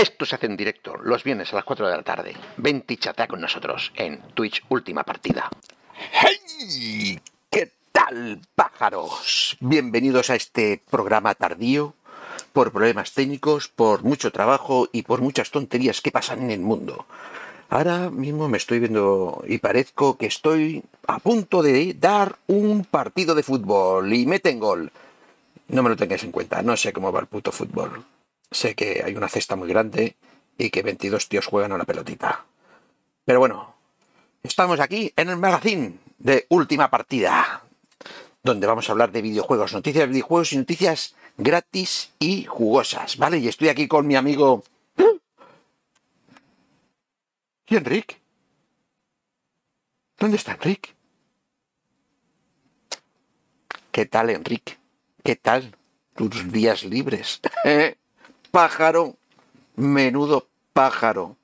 Esto se hace en directo los viernes a las 4 de la tarde. Vente y chatea con nosotros en Twitch Última Partida. ¡Hey! ¿Qué tal, pájaros? Bienvenidos a este programa tardío por problemas técnicos, por mucho trabajo y por muchas tonterías que pasan en el mundo. Ahora mismo me estoy viendo y parezco que estoy a punto de dar un partido de fútbol y meten gol. No me lo tengáis en cuenta, no sé cómo va el puto fútbol. Sé que hay una cesta muy grande y que 22 tíos juegan a la pelotita. Pero bueno, estamos aquí en el magazine de Última Partida, donde vamos a hablar de videojuegos, noticias de videojuegos y noticias gratis y jugosas, ¿vale? Y estoy aquí con mi amigo... ¿Y Enrique? ¿Dónde está Enrique? ¿Qué tal, Enrique? ¿Qué tal tus días libres? pájaro, menudo pájaro.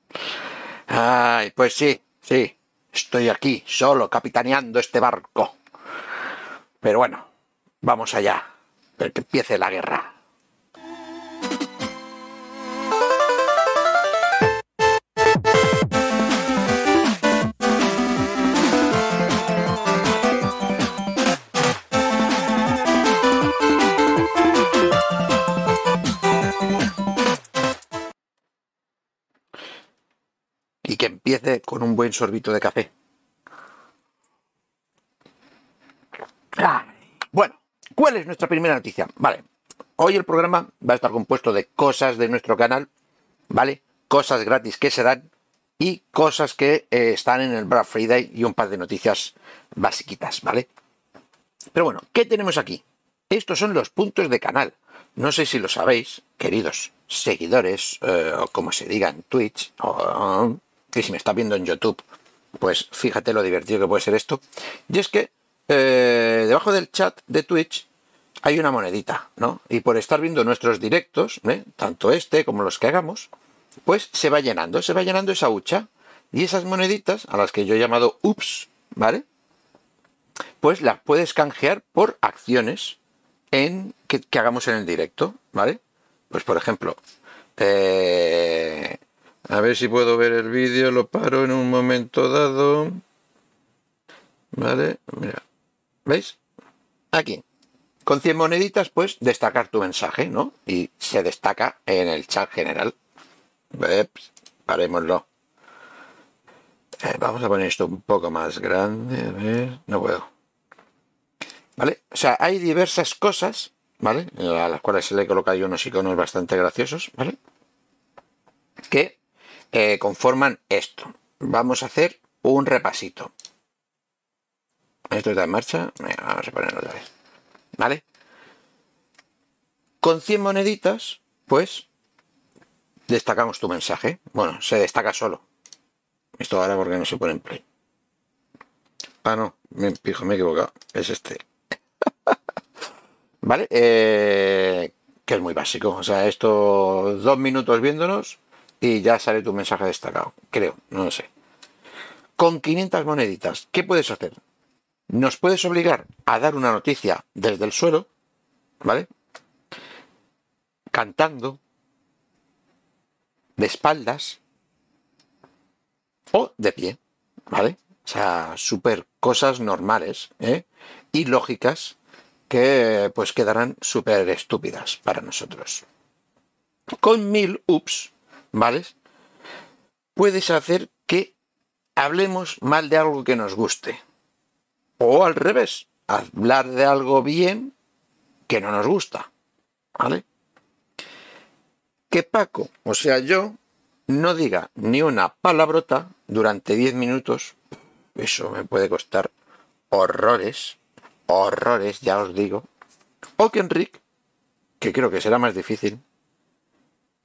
Ay, pues sí, sí, estoy aquí, solo, capitaneando este barco. Pero bueno, vamos allá, que empiece la guerra. Que empiece con un buen sorbito de café. Ah, bueno, ¿cuál es nuestra primera noticia? Vale, hoy el programa va a estar compuesto de cosas de nuestro canal, ¿vale? Cosas gratis que se dan y cosas que eh, están en el Black Friday y un par de noticias basiquitas, ¿vale? Pero bueno, ¿qué tenemos aquí? Estos son los puntos de canal. No sé si lo sabéis, queridos seguidores, eh, o como se diga en Twitch, o si me está viendo en YouTube, pues fíjate lo divertido que puede ser esto. Y es que eh, debajo del chat de Twitch hay una monedita, ¿no? Y por estar viendo nuestros directos, ¿eh? tanto este como los que hagamos, pues se va llenando, se va llenando esa hucha. Y esas moneditas, a las que yo he llamado ups, ¿vale? Pues las puedes canjear por acciones en que, que hagamos en el directo, ¿vale? Pues por ejemplo, eh, a ver si puedo ver el vídeo, lo paro en un momento dado. ¿Vale? Mira. ¿Veis? Aquí. Con 100 moneditas, pues destacar tu mensaje, ¿no? Y se destaca en el chat general. Ups, parémoslo. Eh, vamos a poner esto un poco más grande. A ver, no puedo. ¿Vale? O sea, hay diversas cosas, ¿vale? A las cuales se le he colocado unos iconos bastante graciosos, ¿vale? Que eh, conforman esto. Vamos a hacer un repasito. Esto está en marcha. vamos a ponerlo otra vez. ¿Vale? Con 100 moneditas, pues, destacamos tu mensaje. Bueno, se destaca solo. Esto ahora porque no se pone en play. Ah, no, me, pijo, me he equivocado. Es este. ¿Vale? Eh, que es muy básico. O sea, esto, dos minutos viéndonos y ya sale tu mensaje destacado. Creo, no lo sé. Con 500 moneditas, ¿qué puedes hacer? Nos puedes obligar a dar una noticia desde el suelo, ¿vale? Cantando, de espaldas o de pie, ¿vale? O sea, súper cosas normales ¿eh? y lógicas que pues quedarán súper estúpidas para nosotros. Con mil ups, ¿vale? Puedes hacer que hablemos mal de algo que nos guste. O al revés, hablar de algo bien que no nos gusta. ¿Vale? Que Paco, o sea yo, no diga ni una palabrota durante 10 minutos, eso me puede costar horrores, horrores, ya os digo. O que Enrique, que creo que será más difícil,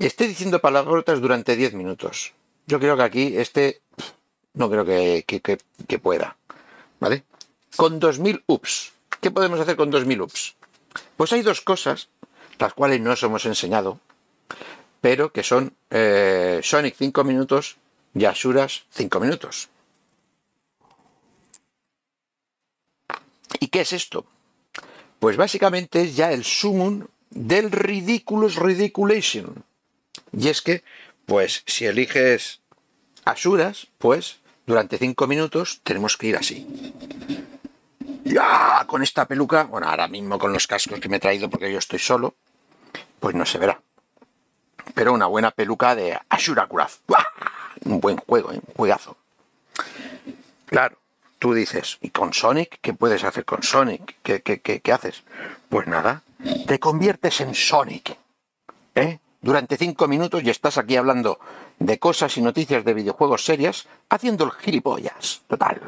esté diciendo palabrotas durante 10 minutos. Yo creo que aquí este no creo que, que, pueda. ¿Vale? Con 2000 ups. ¿Qué podemos hacer con 2000 ups? Pues hay dos cosas, las cuales no os hemos enseñado, pero que son eh, Sonic 5 minutos y Asuras 5 minutos. ¿Y qué es esto? Pues básicamente es ya el sumum del ridiculous ridiculation. Y es que Pues si eliges Asuras, pues durante cinco minutos tenemos que ir así. Ya, con esta peluca, bueno, ahora mismo con los cascos que me he traído porque yo estoy solo, pues no se verá. Pero una buena peluca de Ashura Kuraf. Un buen juego, ¿eh? un juegazo. Claro, tú dices, ¿y con Sonic? ¿Qué puedes hacer con Sonic? ¿Qué, qué, qué, qué haces? Pues nada, te conviertes en Sonic. ¿Eh? Durante cinco minutos y estás aquí hablando de cosas y noticias de videojuegos serias, haciendo el gilipollas. Total.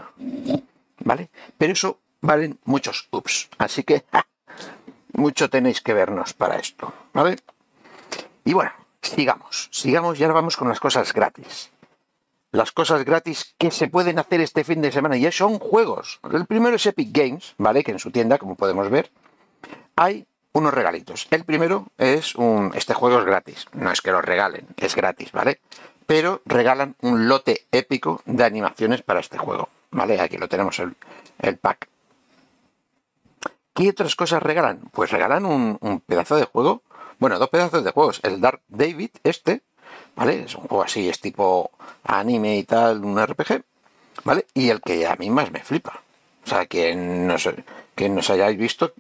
¿Vale? Pero eso valen muchos ups. Así que mucho tenéis que vernos para esto. ¿Vale? Y bueno, sigamos. Sigamos y ahora vamos con las cosas gratis. Las cosas gratis que se pueden hacer este fin de semana y son juegos. El primero es Epic Games, ¿vale? Que en su tienda, como podemos ver, hay unos regalitos. El primero es un. Este juego es gratis. No es que lo regalen, es gratis, ¿vale? Pero regalan un lote épico de animaciones para este juego. ¿Vale? Aquí lo tenemos el, el pack. ¿Qué otras cosas regalan? Pues regalan un, pedazo de juego. Bueno, dos pedazos de juegos. El Dark David, este, ¿vale? Es un juego así, es tipo anime y tal, un RPG, ¿vale? Y el que a mí más me flipa. O sea, que nos, que nos hayáis visto,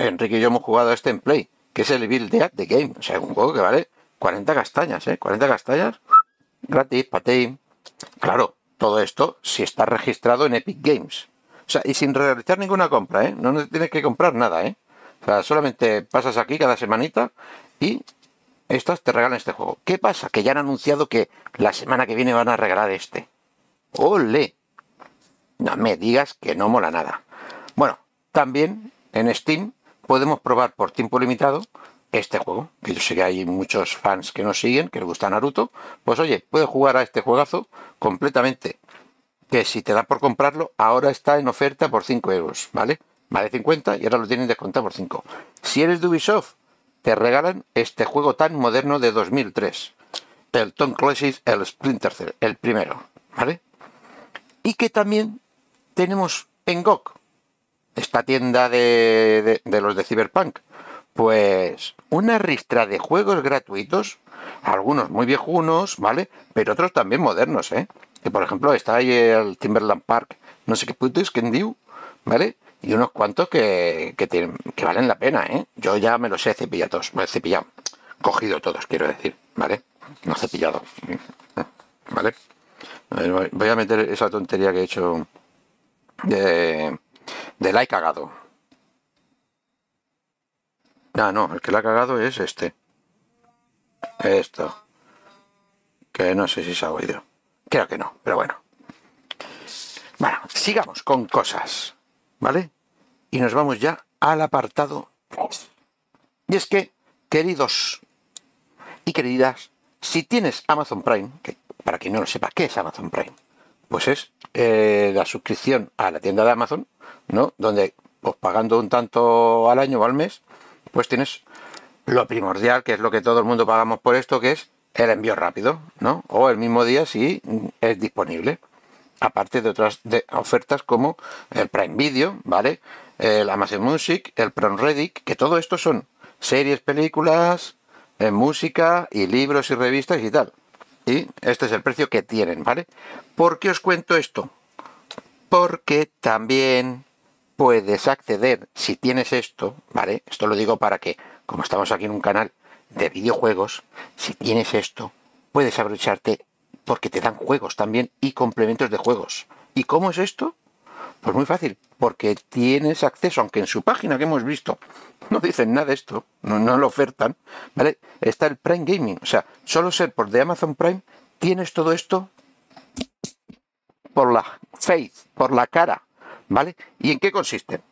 Enrique y yo hemos jugado a este en Play, que es el Build Dead The Game. O sea, un juego que vale 40 castañas, ¿eh? 40 castañas gratis, patein. Claro, todo esto si está registrado en Epic Games. O sea, y sin realizar ninguna compra, ¿eh? No tienes que comprar nada, ¿eh? O sea, solamente pasas aquí cada semanita y estas te regalan este juego. ¿Qué pasa? Que ya han anunciado que la semana que viene van a regalar este. ¡Ole! No me digas que no mola nada. Bueno, también en Steam podemos probar por tiempo limitado este juego. Que yo sé que hay muchos fans que nos siguen, que les gusta Naruto. Pues oye, puedes jugar a este juegazo completamente. Que si te da por comprarlo, ahora está en oferta por 5 euros, ¿vale? Vale 50 y ahora lo tienen descontado por 5. Si eres de Ubisoft, te regalan este juego tan moderno de 2003. El Tom Clancy's El Splinter Cell, el primero, ¿vale? Y que también tenemos en GOG, esta tienda de, de, los de Cyberpunk, pues una ristra de juegos gratuitos, algunos muy viejunos, ¿vale? Pero otros también modernos, ¿eh? Que por ejemplo está ahí el Timberland Park, no sé qué puto es, Kendiu, ¿vale? Y unos cuantos que, que, que valen la pena, ¿eh? Yo ya me los he cepillado todos, me he cepillado, cogido todos, quiero decir, ¿vale? No cepillado, ¿vale? Voy a meter esa tontería que he hecho de, de la he cagado. Ah, no, el que la ha cagado es este. Esto. Que no sé si se ha oído. Creo que no, pero bueno. Bueno, sigamos con cosas. ¿Vale? Y nos vamos ya al apartado 3. Y es que, queridos y queridas, si tienes Amazon Prime, para quien no lo sepa, ¿qué es Amazon Prime? Pues es eh, la suscripción a la tienda de Amazon, ¿no? Donde, pues pagando un tanto al año o al mes, pues tienes lo primordial, que es lo que todo el mundo pagamos por esto, que es el envío rápido, ¿no? O el mismo día si es disponible. Aparte de otras ofertas como el Prime Video, ¿vale? El Amazon Music, el Prime Reddit, que todo esto son series, películas, eh, música y libros y revistas y tal. Y este es el precio que tienen, ¿vale? ¿Por qué os cuento esto? Porque también puedes acceder, si tienes esto, ¿vale? Esto lo digo para que, como estamos aquí en un canal de videojuegos, si tienes esto, puedes aprovecharte porque te dan juegos también y complementos de juegos. ¿Y cómo es esto? Pues muy fácil, porque tienes acceso, aunque en su página que hemos visto no dicen nada de esto, no, no lo ofertan, ¿vale? Está el Prime Gaming, o sea, solo ser por de Amazon Prime, tienes todo esto por la face, por la cara, ¿vale? ¿Y en qué consisten?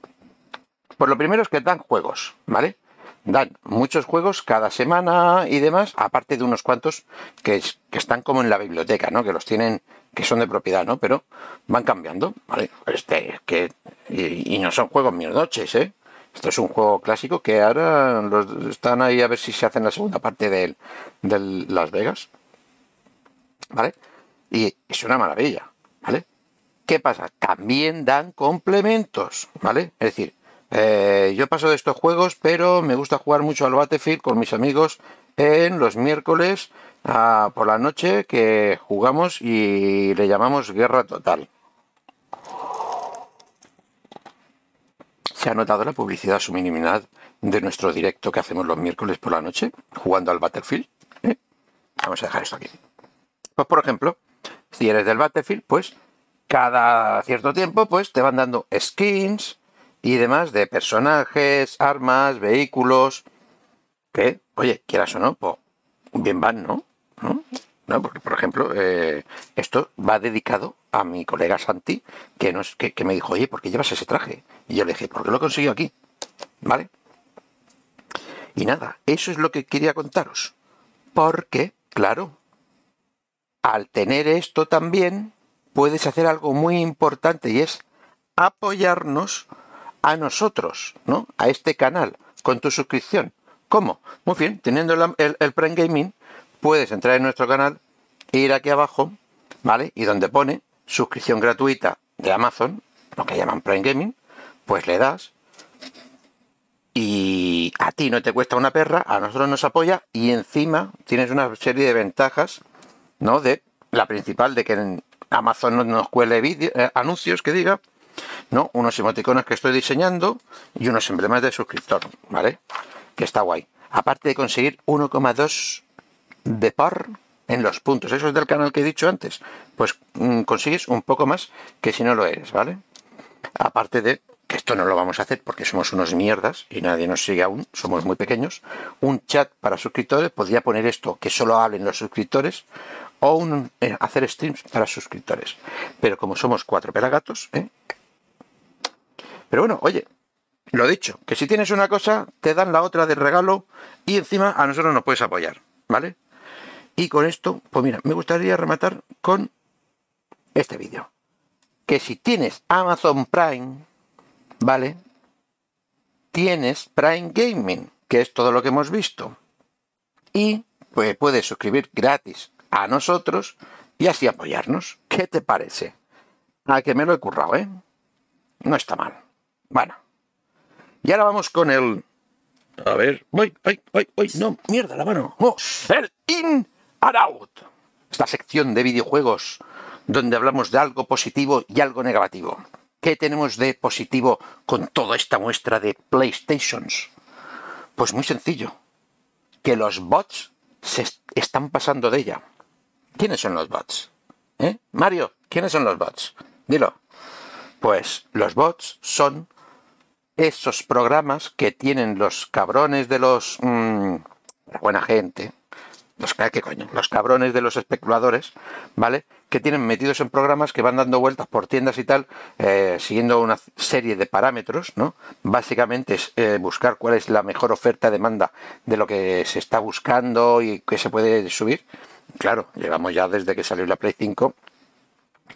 Pues lo primero es que dan juegos, ¿vale? Dan muchos juegos cada semana y demás, aparte de unos cuantos que, que están como en la biblioteca, ¿no? Que los tienen, que son de propiedad, ¿no? Pero van cambiando, ¿vale? Este, que, y, no son juegos mil noches, ¿eh? Esto es un juego clásico que ahora los, están ahí a ver si se hacen la segunda parte de, de Las Vegas. ¿Vale? Y es una maravilla, ¿vale? ¿Qué pasa? También dan complementos, ¿vale? Es decir, eh, yo paso de estos juegos, pero me gusta jugar mucho al Battlefield con mis amigos en los miércoles ah, por la noche que jugamos y le llamamos Guerra Total. ¿Se ha notado la publicidad subliminal de nuestro directo que hacemos los miércoles por la noche jugando al Battlefield? ¿Eh? Vamos a dejar esto aquí. Pues por ejemplo, si eres del Battlefield, pues cada cierto tiempo pues te van dando skins y demás de personajes, armas, vehículos, que, oye, quieras o no, pues bien van, ¿no? ¿No? Porque, por ejemplo, eh, esto va dedicado a mi colega Santi, que, nos, que, me dijo, oye, ¿por qué llevas ese traje? Y yo le dije, ¿por qué lo consiguió aquí? ¿Vale? Y nada, eso es lo que quería contaros. Porque, claro, al tener esto también, puedes hacer algo muy importante y es apoyarnos a nosotros, ¿no? A este canal, con tu suscripción. ¿Cómo? Muy bien, teniendo el, el, Prime Gaming, puedes entrar en nuestro canal, ir aquí abajo, ¿vale? Y donde pone suscripción gratuita de Amazon, lo que llaman Prime Gaming, pues le das y a ti no te cuesta una perra, a nosotros nos apoya y encima tienes una serie de ventajas, ¿no? De la principal de que en Amazon no nos cuele eh, anuncios que diga, ¿no? Unos emoticonos que estoy diseñando y unos emblemas de suscriptor, ¿vale? Que está guay. Aparte de conseguir 1,2 de par en los puntos, esos del canal que he dicho antes, pues mm, consigues un poco más que si no lo eres, ¿vale? Aparte de que esto no lo vamos a hacer porque somos unos mierdas y nadie nos sigue aún, somos muy pequeños, un chat para suscriptores, podría poner esto, que solo hablen los suscriptores, o un, eh, hacer streams para suscriptores. Pero como somos cuatro pelagatos, ¿eh? Pero bueno, oye, lo dicho, que si tienes una cosa, te dan la otra de regalo y encima a nosotros nos puedes apoyar, ¿vale? Y con esto, pues mira, me gustaría rematar con este vídeo. Que si tienes Amazon Prime, ¿vale? Tienes Prime Gaming, que es todo lo que hemos visto. Y pues puedes suscribir gratis a nosotros y así apoyarnos. ¿Qué te parece? A que me lo he currado, ¿eh? No está mal. Bueno. Y ahora vamos con el... A ver... ¡Ay, ay, ay, ay! ¡No! ¡Mierda, la mano! ¡Oh! El In and Out. Esta sección de videojuegos donde hablamos de algo positivo y algo negativo. ¿Qué tenemos de positivo con toda esta muestra de PlayStations? Pues muy sencillo. Que los bots se están pasando de ella. ¿Quiénes son los bots? ¿Eh? Mario, ¿quiénes son los bots? Dilo. Pues los bots son esos programas que tienen los cabrones de los... Mmm, buena gente. Los, ¿qué coño? Los cabrones de los especuladores, ¿vale? Que tienen metidos en programas que van dando vueltas por tiendas y tal, eh, siguiendo una serie de parámetros, ¿no? Básicamente es eh, buscar cuál es la mejor oferta-demanda de lo que se está buscando y que se puede subir claro, llevamos ya desde que salió la Play 5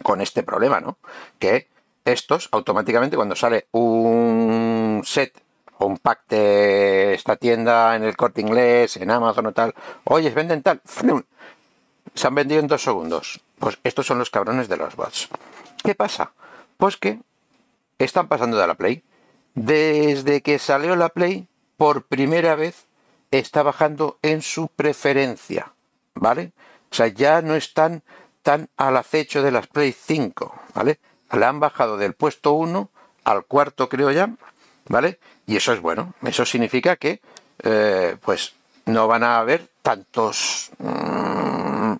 con este problema, ¿no? Que estos automáticamente cuando sale un set o un pack de esta tienda en el corte inglés, en Amazon o tal, oye, venden tal, se han vendido en dos segundos. Pues estos son los cabrones de los bots. ¿Qué pasa? Pues que están pasando de la Play. Desde que salió la Play, por primera vez está bajando en su preferencia. ¿Vale? O sea, ya no están tan al acecho de las Play 5, ¿vale? Le han bajado del puesto 1 al cuarto, creo ya, ¿vale? Y eso es bueno. Eso significa que, eh, pues, no van a haber tantos mm,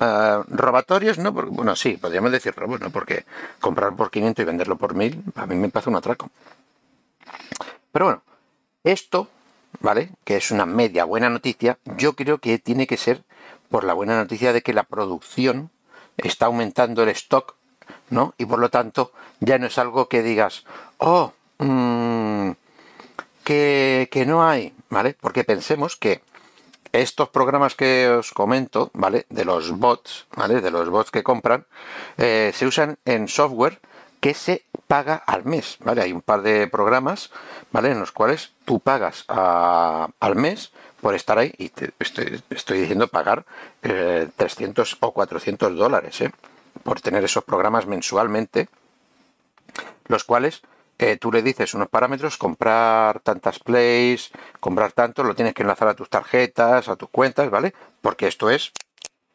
eh, robatorios, ¿no? bueno, sí, podríamos decir robos, ¿no? Porque comprar por 500 y venderlo por 1000, a mí me pasa un atraco. Pero bueno, esto, ¿vale? Que es una media buena noticia, yo creo que tiene que ser por la buena noticia de que la producción está aumentando el stock, ¿no? Y por lo tanto ya no es algo que digas, oh, mm, que, no hay, ¿vale? Porque pensemos que estos programas que os comento, ¿vale? De los bots, ¿vale? De los bots que compran, eh, se usan en software que se paga al mes, ¿vale? Hay un par de programas, ¿vale? En los cuales tú pagas al mes por estar ahí y te estoy, diciendo pagar 300 eh, o 400 dólares ¿eh? por tener esos programas mensualmente, los cuales eh, tú le dices unos parámetros, comprar tantas plays, comprar tanto, lo tienes que enlazar a tus tarjetas, a tus cuentas, ¿vale? Porque esto es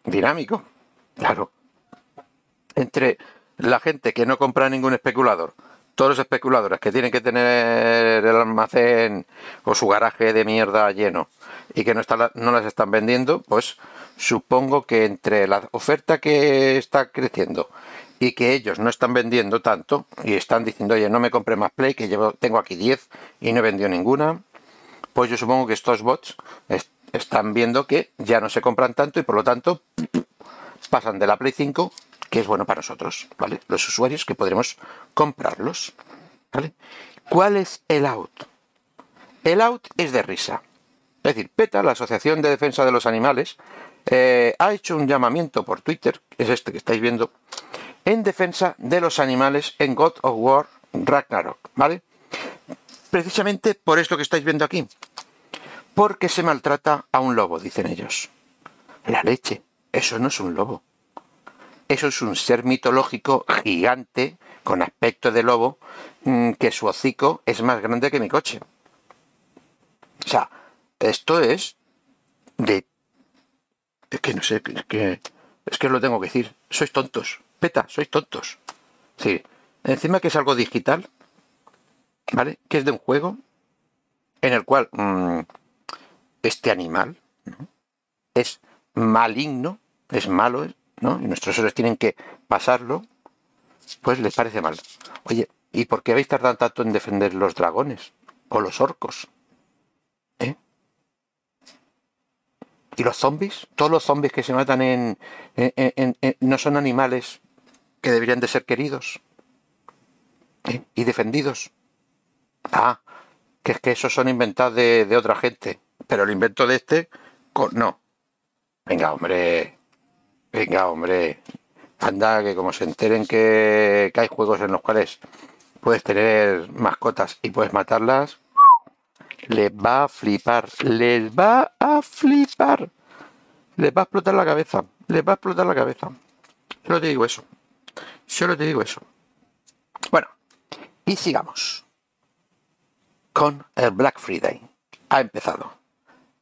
dinámico, claro. Entre la gente que no compra ningún especulador, todos los especuladores que tienen que tener el almacén o su garaje de mierda lleno y que no, está, no las están vendiendo, pues supongo que entre la oferta que está creciendo y que ellos no están vendiendo tanto y están diciendo, oye, no me compre más Play, que tengo aquí 10 y no he vendido ninguna, pues yo supongo que estos bots están viendo que ya no se compran tanto y por lo tanto pasan de la Play 5, que es bueno para nosotros, ¿vale? Los usuarios que podremos comprarlos. ¿Cuál es el out? El out es de risa. Es decir, PETA, la Asociación de Defensa de los Animales, eh, ha hecho un llamamiento por Twitter, es este que estáis viendo, en defensa de los animales en God of War Ragnarok, ¿vale? Precisamente por esto que estáis viendo aquí. Porque se maltrata a un lobo, dicen ellos. La leche, eso no es un lobo. Eso es un ser mitológico gigante con aspecto de lobo mm, que su hocico es más grande que mi coche. O sea, esto es de... Es que no sé, es que, es que lo tengo que decir. Sois tontos. Peta, sois tontos. Sí. Encima que es algo digital, ¿vale? Que es de un juego en el cual mm, este animal es maligno, es malo, ¿no? Y nuestros héroes tienen que pasarlo, pues les parece mal. Oye, ¿y por qué habéis tardado tanto en defender los dragones o los orcos? ¿Eh? ¿Y los zombies? Todos los zombies que se matan en, no son animales que deberían de ser queridos ¿eh? y defendidos. Ah, que es que esos son inventados de, otra gente, pero el invento de este, no. Venga, hombre, venga, hombre, anda, que como se enteren que, que hay juegos en los cuales puedes tener mascotas y puedes matarlas, les va a flipar, les va a flipar, les va a explotar la cabeza, les va a explotar la cabeza. Solo te digo eso. Solo te digo eso. Bueno, y sigamos con el Black Friday. Ha empezado.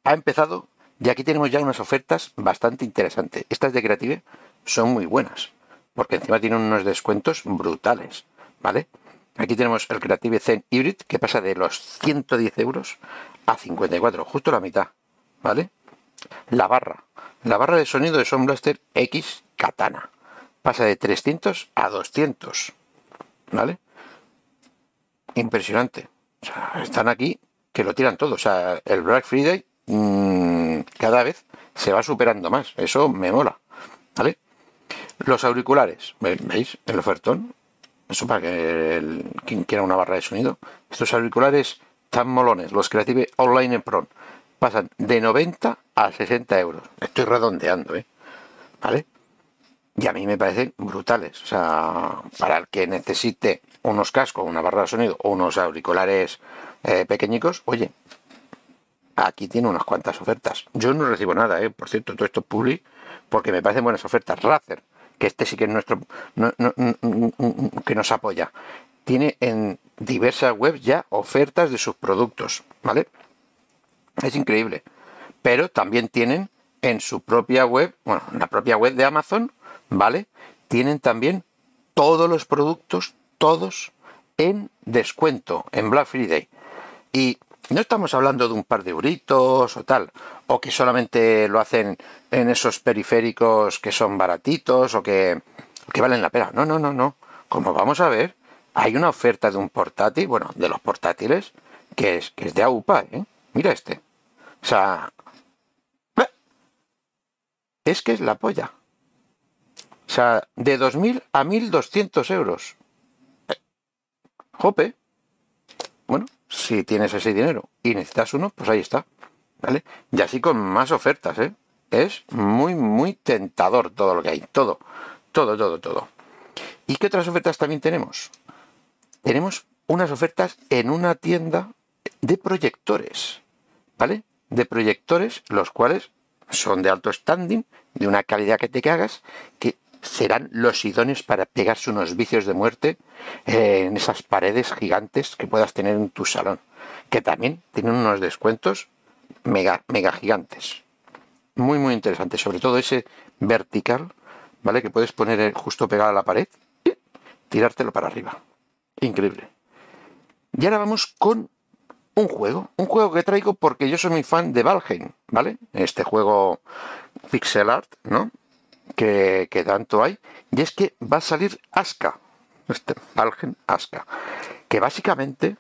Ha empezado y aquí tenemos ya unas ofertas bastante interesantes. Estas de Creative son muy buenas, porque encima tienen unos descuentos brutales, ¿vale? Aquí tenemos el Creative Zen Hybrid que pasa de los 110 euros a 54, justo la mitad, ¿vale? La barra, la barra de sonido de Sound Blaster X Katana pasa de 300 a 200. ¿Vale? Impresionante. están aquí que lo tiran todo. O sea, el Black Friday mm, cada vez se va superando más. Eso me mola. ¿Vale? Los auriculares, ¿veis? El ofertón. Eso para que quien quiera una barra de sonido. Estos auriculares tan molones, los Creative Online en Pro, pasan de 90 a 60 euros. Estoy redondeando, ¿eh? ¿Vale? Y a mí me parecen brutales. O sea, para el que necesite unos cascos, una barra de sonido o unos auriculares eh, pequeñicos, oye, aquí tiene unas cuantas ofertas. Yo no recibo nada, ¿eh? por cierto, todo esto es public, porque me parecen buenas ofertas. Razer, que este sí que es nuestro, que nos apoya, tiene en diversas webs ya ofertas de sus productos, ¿vale? Es increíble. Pero también tienen en su propia web, bueno, en la propia web de Amazon, ¿vale? Tienen también todos los productos, todos en descuento, en Black Friday. Y no estamos hablando de un par de euritos o tal, o que solamente lo hacen en esos periféricos que son baratitos o que, que valen la pena. No, no, no, no. Como vamos a ver, hay una oferta de un portátil, bueno, de los portátiles, que es, que es de AUPA, ¿eh? Mira este. O sea, es que es la polla. Sea, de 2.000 a 1.200 euros. Jope. Bueno, si tienes ese dinero y necesitas uno, pues ahí está. ¿Vale? Y así con más ofertas, ¿eh? Es muy, muy tentador todo lo que hay. Todo, todo, todo, todo. ¿Y qué otras ofertas también tenemos? Tenemos unas ofertas en una tienda de proyectores. ¿Vale? De proyectores, los cuales son de alto standing, de una calidad que te cagas, que serán los idóneos para pegarse unos vicios de muerte eh, en esas paredes gigantes que puedas tener en tu salón, que también tienen unos descuentos mega, mega gigantes. Muy, muy interesante, sobre todo ese vertical, ¿vale? Que puedes poner justo pegado a la pared y tirártelo para arriba. Increíble. Y ahora vamos con un juego, un juego que traigo porque yo soy muy fan de Valheim, ¿vale? Este juego pixel art, ¿no? Que, tanto hay. Y es que va a salir Aska, este Valheim Aska, que básicamente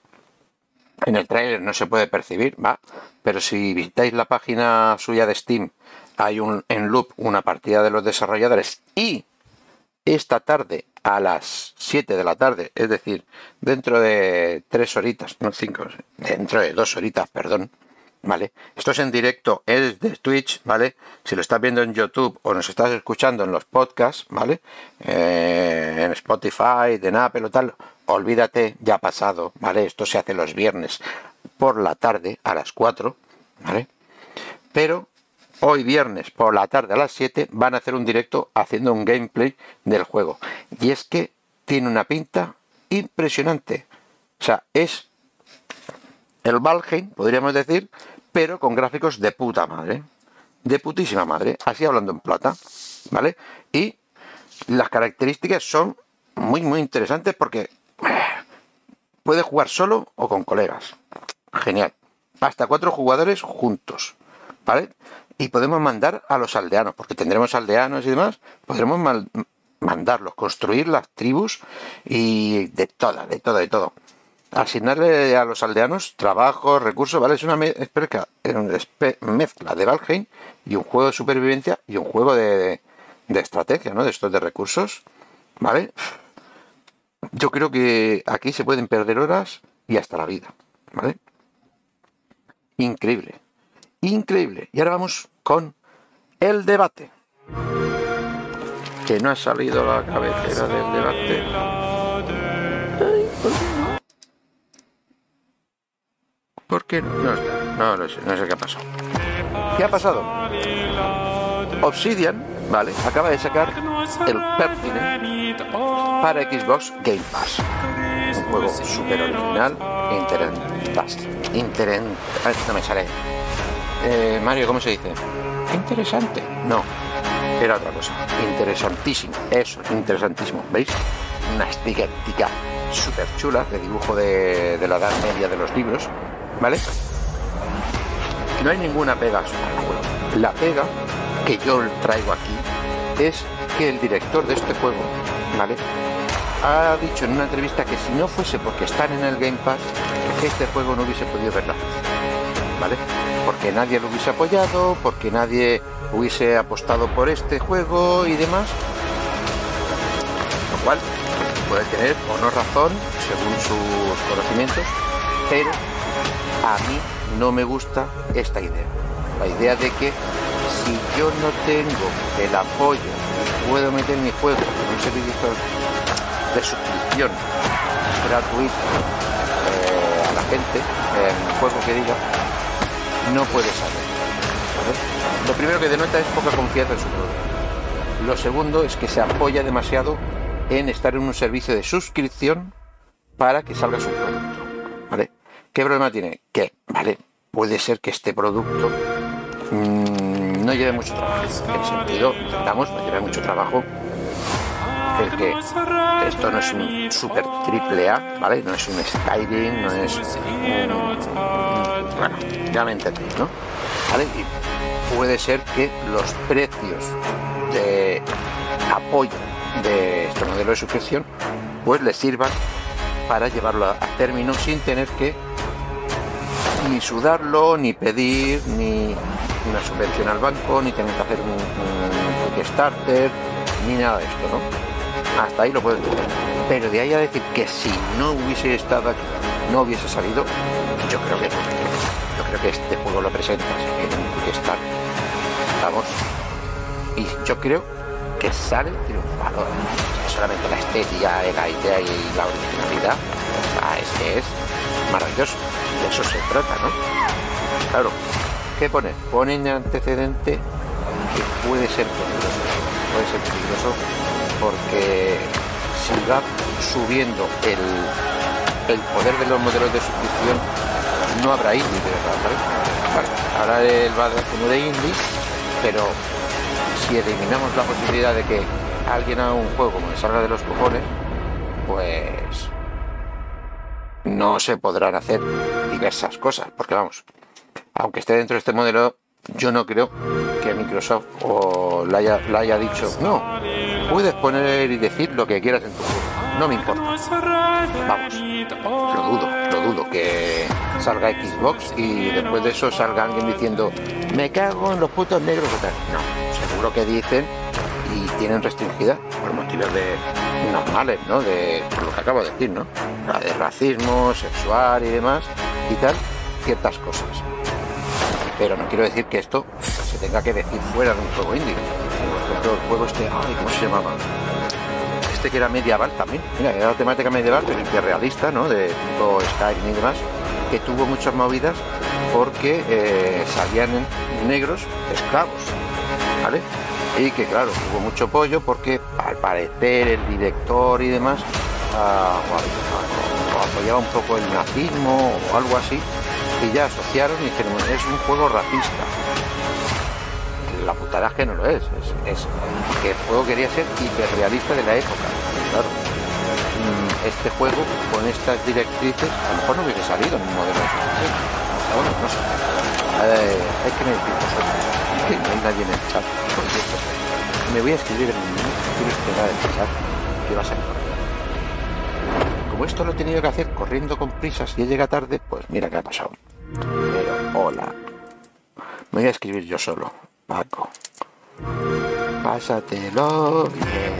en el trailer no se puede percibir, ¿va? Pero si visitáis la página suya de Steam, hay un, en loop una partida de los desarrolladores y esta tarde a las 7 de la tarde, es decir, dentro de 3 horitas, no 5, dentro de 2 horitas, perdón, ¿vale? Esto es en directo, es de Twitch, ¿vale? Si lo estás viendo en YouTube o nos estás escuchando en los podcasts, ¿vale? Eh, en Spotify, en Apple o tal, olvídate, ya ha pasado, ¿vale? Esto se hace los viernes por la tarde a las 4, ¿vale? Pero hoy viernes por la tarde a las 7 van a hacer un directo haciendo un gameplay del juego. Y es que tiene una pinta impresionante. O sea, es el Valheim, podríamos decir, pero con gráficos de puta madre. De putísima madre. Así hablando en plata. ¿Vale? Y las características son muy, muy interesantes porque puede jugar solo o con colegas. Genial. Hasta cuatro jugadores juntos. ¿Vale? y podemos mandar a los aldeanos, porque tendremos aldeanos y demás, podremos mandarlos, construir las tribus y de toda, de todo, de todo. Asignarle a los aldeanos trabajo, recursos, ¿vale? Es una mezcla de Valheim y un juego de supervivencia y un juego de, de estrategia, ¿no? De estos de recursos, ¿vale? Yo creo que aquí se pueden perder horas y hasta la vida, ¿vale? Increíble. Increíble. Y ahora vamos con el debate. Que no ha salido la cabecera del debate. ¿Por qué no? No, no, sé, no sé qué ha pasado. ¿Qué ha pasado? Obsidian, vale, acaba de sacar el Pertinent para Xbox Game Pass. Un juego súper original e interesante. No me sale eh, Mario, ¿cómo se dice? Interesante. No, era otra cosa. Interesantísimo. Eso, interesantísimo. ¿Veis? Una estética súper chula de dibujo de, la edad media de los libros. ¿Vale? No hay ninguna pega La pega que yo traigo aquí es que el director de este juego, ¿vale? Ha dicho en una entrevista que si no fuese porque están en el Game Pass, este juego no hubiese podido verla. ¿Vale? porque nadie lo hubiese apoyado, porque nadie hubiese apostado por este juego y demás. Lo cual puede tener o no razón según sus conocimientos, pero a mí no me gusta esta idea. La idea de que si yo no tengo el apoyo, puedo meter mi juego en un servicio de suscripción gratuito eh, a la gente, en el juego que diga, no puede saber. Lo primero que denota es poca confianza en su producto. Lo segundo es que se apoya demasiado en estar en un servicio de suscripción para que salga su producto. ¿Qué problema tiene? Que, vale, puede ser que este producto mm, no lleve mucho trabajo. En el sentido, intentamos, no lleve mucho trabajo. El que esto no es un super triple A, ¿vale? No es un Skyrim, no es bueno, ya me entendéis, ¿no? ¿Vale? Y puede ser que los precios de apoyo de este modelo de suscripción pues les sirvan para llevarlo a término sin tener que ni sudarlo, ni pedir, ni una subvención al banco, ni tener que hacer un, Kickstarter, ni nada de esto, ¿no? Hasta ahí lo puedo entender. Pero de ahí a decir que si no hubiese estado aquí, no hubiese salido, yo creo que no creo que este juego lo presentas en un. Vamos. Y yo creo que sale triunfador. solamente la estética, la idea y la originalidad. es que es maravilloso. De eso se trata, ¿no? Claro. ¿Qué pone? Pone en antecedente que puede ser peligroso. Puede ser peligroso porque si va subiendo el, el poder de los modelos de suscripción, no habrá indies de verdad, ¿vale? Vale, ahora él va de indies, pero si eliminamos la posibilidad de que alguien haga un juego como salga de los cojones, pues no se podrán hacer diversas cosas, porque vamos, aunque esté dentro de este modelo, yo no creo que Microsoft o le haya, le haya dicho, no, puedes poner y decir lo que quieras en tu juego, no me importa. Vamos, lo dudo, lo dudo, que salga Xbox y después de eso salga alguien diciendo, me cago en los putos negros o tal. No, seguro que dicen y tienen restringida por motivos de normales, ¿no? De por lo que acabo de decir, ¿no? De racismo, sexual y demás y tal, ciertas cosas. Pero no quiero decir que esto se tenga que decir fuera de un juego indie. Por ejemplo, el juego este, ay, ¿cómo se llamaba? Este que era medieval también. Mira, era la temática medieval, pero hiperrealista, ¿no? De tipo Skyrim y demás, que tuvo muchas movidas porque eh, salían negros esclavos, ¿vale? Y que claro, hubo mucho pollo porque al parecer el director y demás ah, apoyaba un poco el nazismo o algo así y ya asociaron y dijeron es un juego racista la putada es que no lo es, es, que el juego quería ser hiperrealista de la época claro. Mm, este juego con estas directrices a lo mejor no hubiese salido en un modelo de bueno, no hay que me que no hay nadie en el chat, por cierto. Me voy a escribir en esperar el chat, que va a salir Como esto lo he tenido que hacer corriendo con prisas y llega tarde, pues mira qué ha pasado. Pero, hola. Me voy a escribir yo solo, Paco. Pásatelo bien.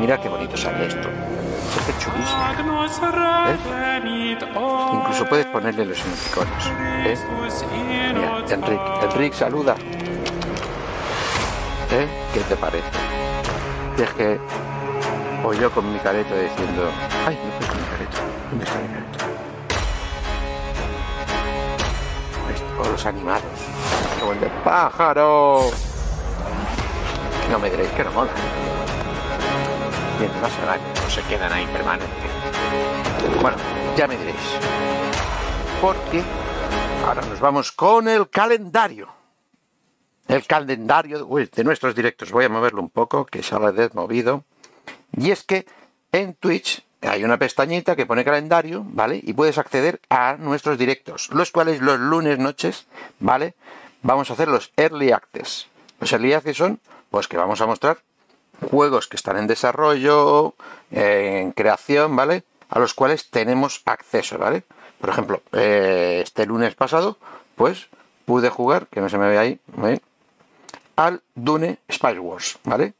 Mira qué bonito sale esto. Es chulísimo. ¿Eh? Incluso puedes ponerle los emoticonos. ¿eh? Mira, Enrique, Enrique saluda. ¿Eh? ¿Qué te parece? Y es que o yo con mi careto diciendo, ay, no puedo mi careto, ¿dónde está mi careto? O los animados, como el de pájaro. No me diréis que no mola. No se quedan ahí permanentes. Bueno, ya me diréis. Porque ahora nos vamos con el calendario. El calendario de nuestros directos. Voy a moverlo un poco, que se ha desmovido. Y es que en Twitch hay una pestañita que pone calendario, ¿vale? Y puedes acceder a nuestros directos, los cuales los lunes noches, ¿vale? Vamos a hacer los early access. Los early access son, pues que vamos a mostrar juegos que están en desarrollo, en creación, ¿vale? a los cuales tenemos acceso, ¿vale? Por ejemplo, eh, este lunes pasado, pues pude jugar, que no se me ve ahí, al Dune Spice Wars, ¿vale?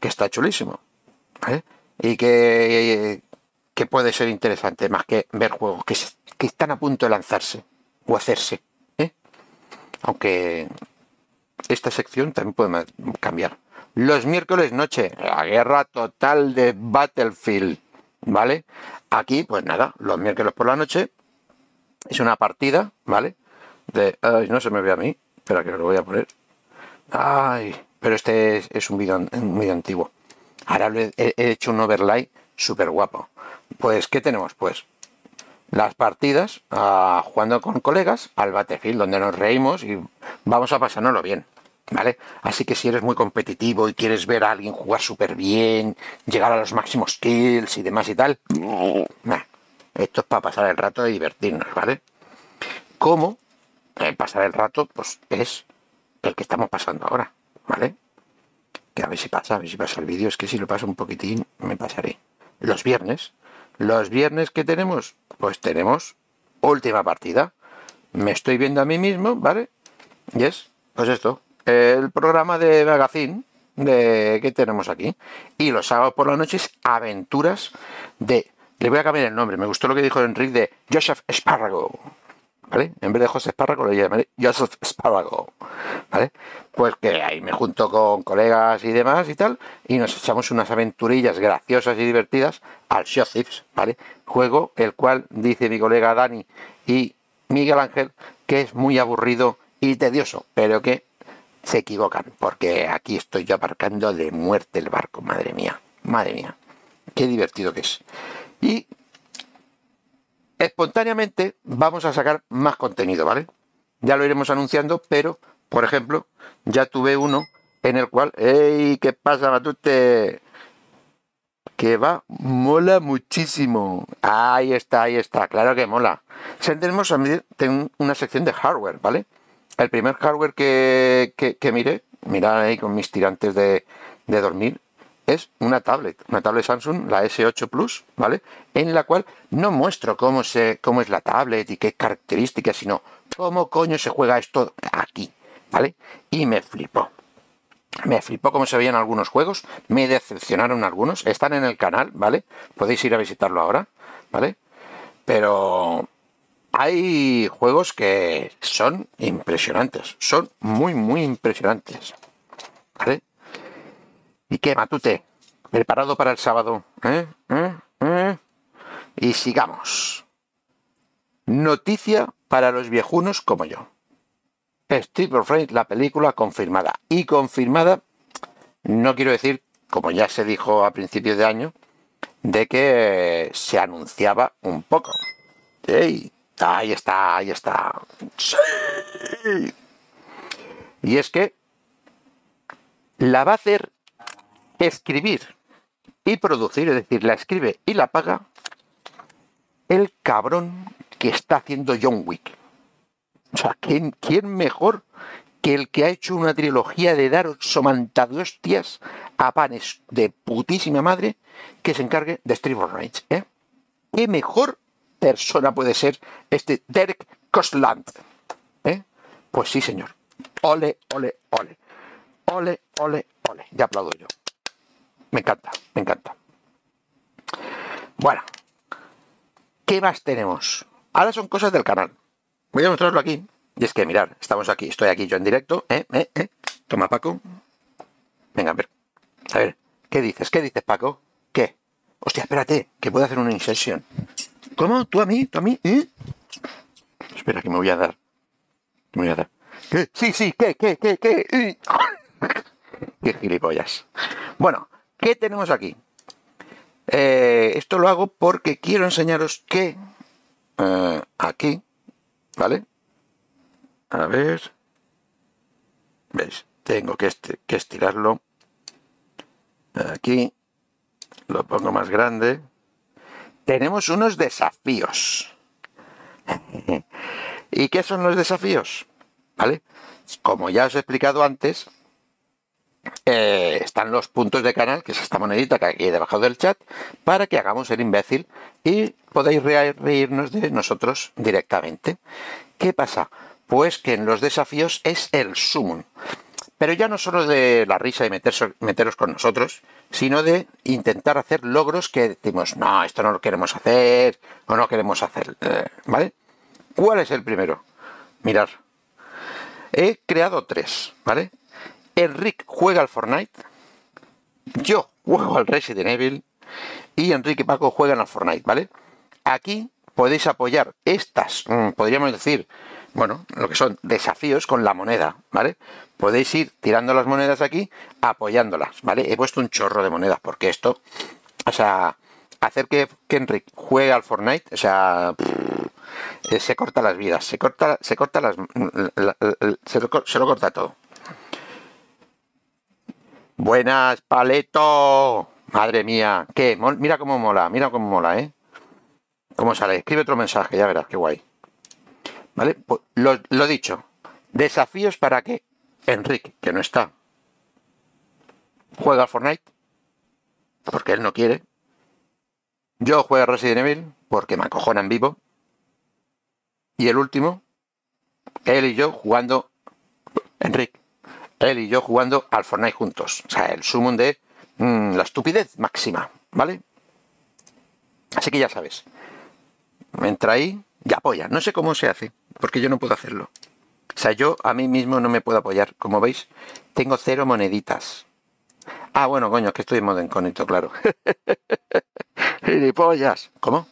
Que está chulísimo. Y que, que puede ser interesante, más que ver juegos que, que están a punto de lanzarse o hacerse, ¿eh? Aunque esta sección también puede cambiar. Los miércoles noche, la guerra total de Battlefield ¿vale? Aquí, pues nada, los miércoles por la noche es una partida, ¿vale? De, ay, no se me ve a mí, espera que lo voy a poner. Ay, pero este es, un vídeo muy antiguo. Ahora he, hecho un overlay súper guapo. Pues, ¿qué tenemos? Pues las partidas ah, jugando con colegas al Battlefield, donde nos reímos y vamos a pasárnoslo bien. ¿Vale? Así que si eres muy competitivo y quieres ver a alguien jugar súper bien, llegar a los máximos kills y demás y tal, esto es para pasar el rato y divertirnos, ¿vale? ¿Cómo eh, pasar el rato? Pues es el que estamos pasando ahora, ¿vale? Que a ver si pasa, a ver si pasa el vídeo, es que si lo paso un poquitín me pasaré. Los viernes, los viernes que tenemos, pues tenemos última partida. Me estoy viendo a mí mismo, ¿vale? Y es, pues esto, el programa de magazine de que tenemos aquí. Y los sábados por la noche aventuras de. Le voy a cambiar el nombre. Me gustó lo que dijo Enrique de Joseph Sparrago. ¿Vale? En vez de José Espárrago lo llamaré Joseph Sparrago. ¿Vale? Pues que ahí me junto con colegas y demás y tal. Y nos echamos unas aventurillas graciosas y divertidas al Show ¿Vale? Juego el cual dice mi colega Dani y Miguel Ángel que es muy aburrido y tedioso, pero que se equivocan, porque aquí estoy yo aparcando de muerte el barco, madre mía, madre mía, qué divertido que es. Y espontáneamente vamos a sacar más contenido, ¿vale? Ya lo iremos anunciando, pero, por ejemplo, ya tuve uno en el cual, ¡Ey! ¿Qué pasa, Matute? Que va, mola muchísimo. Ahí está, ahí está, claro que mola. Tenemos una sección de hardware, ¿vale? El primer hardware que, que, miré, mirad ahí con mis tirantes de, de dormir, es una tablet, una tablet Samsung, la S8 Plus, ¿vale? En la cual no muestro cómo, se, cómo es la tablet y qué características, sino cómo coño se juega esto aquí, ¿vale? Y me flipó. Me flipó cómo se veían algunos juegos, me decepcionaron algunos, están en el canal, ¿vale? Podéis ir a visitarlo ahora, ¿vale? Pero hay juegos que son impresionantes, son muy, muy impresionantes, ¿vale? ¿Y qué, Matute? ¿Preparado para el sábado? ¿Eh? ¿Eh? ¿Eh? Y sigamos. Noticia para los viejunos como yo. Steve of la película confirmada. Y confirmada, no quiero decir, como ya se dijo a principios de año, de que se anunciaba un poco. ¡Ey! Ahí está, ahí está. ¡Sí! Y es que la va a hacer escribir y producir, es decir, la escribe y la paga el cabrón que está haciendo John Wick. O sea, ¿quién, mejor que el que ha hecho una trilogía de dar somantado hostias a panes de putísima madre que se encargue de Street Rage? ¿eh? ¿Qué mejor persona puede ser este Derek Kostland? ¿Eh? Pues sí, señor. Ole, ole, ole. Ole, ole, ole. Ya aplaudo yo. Me encanta, me encanta. Bueno, ¿qué más tenemos? Ahora son cosas del canal. Voy a mostrarlo aquí. Y es que, mirad, estamos aquí, estoy aquí yo en directo. ¿eh? ¿Eh? ¿Eh? Toma, Paco. Venga, a ver. A ver, ¿qué dices? ¿Qué dices, Paco? ¿Qué? Hostia, espérate, que puedo hacer una inserción. ¿Cómo? ¿Tú a mí? ¿Tú a mí? ¿Eh? Espera, que me voy a dar. Me voy a dar. Sí, sí, ¿qué? ¿Qué? ¿Qué? ¿Qué? qué gilipollas. Bueno, ¿Qué tenemos aquí? Eh, esto lo hago porque quiero enseñaros que eh, aquí, ¿vale? A ver. ¿Veis? Tengo que, este, que estirarlo. Aquí. Lo pongo más grande. Tenemos unos desafíos. ¿Y qué son los desafíos? ¿Vale? Como ya os he explicado antes, eh, están los puntos de canal, que es esta monedita que aquí debajo del chat, para que hagamos el imbécil y podéis reírnos de nosotros directamente. ¿Qué pasa? Pues que en los desafíos es el summon. Pero ya no solo de la risa y meteros con nosotros, sino de intentar hacer logros que decimos, no, esto no lo queremos hacer o no queremos hacer. Eh, ¿Vale? ¿Cuál es el primero? Mirar. He creado tres, ¿vale? Enrique juega al Fortnite, yo juego al Resident Evil y Enrique y Paco juegan al Fortnite, ¿vale? Aquí podéis apoyar estas, mm, podríamos decir, bueno, lo que son desafíos con la moneda, ¿vale? Podéis ir tirando las monedas aquí, apoyándolas, ¿vale? He puesto un chorro de monedas porque esto, o sea, hacer que, Enrique juegue al Fortnite, o sea, eh, se corta las vidas, se corta, se corta las, se lo corta todo. Buenas, Paleto. Madre mía. ¿Qué? Mira cómo mola, mira cómo mola, ¿eh? ¿Cómo sale? Escribe otro mensaje, ya verás, qué guay. ¿Vale? Lo, dicho. Desafíos para que Enrique, que no está, juega Fortnite, porque él no quiere. Yo juego a Resident Evil, porque me acojona en vivo. Y el último, él y yo jugando Enrique él y yo jugando al Fortnite juntos. O sea, el summon de mm, la estupidez máxima, ¿vale? Así que ya sabes. Entra ahí y apoya. No sé cómo se hace, porque yo no puedo hacerlo. O sea, yo a mí mismo no me puedo apoyar. Como veis, tengo cero moneditas. Ah, bueno, coño, que estoy en modo incógnito, claro. ¡Gilipollas! ¿Cómo?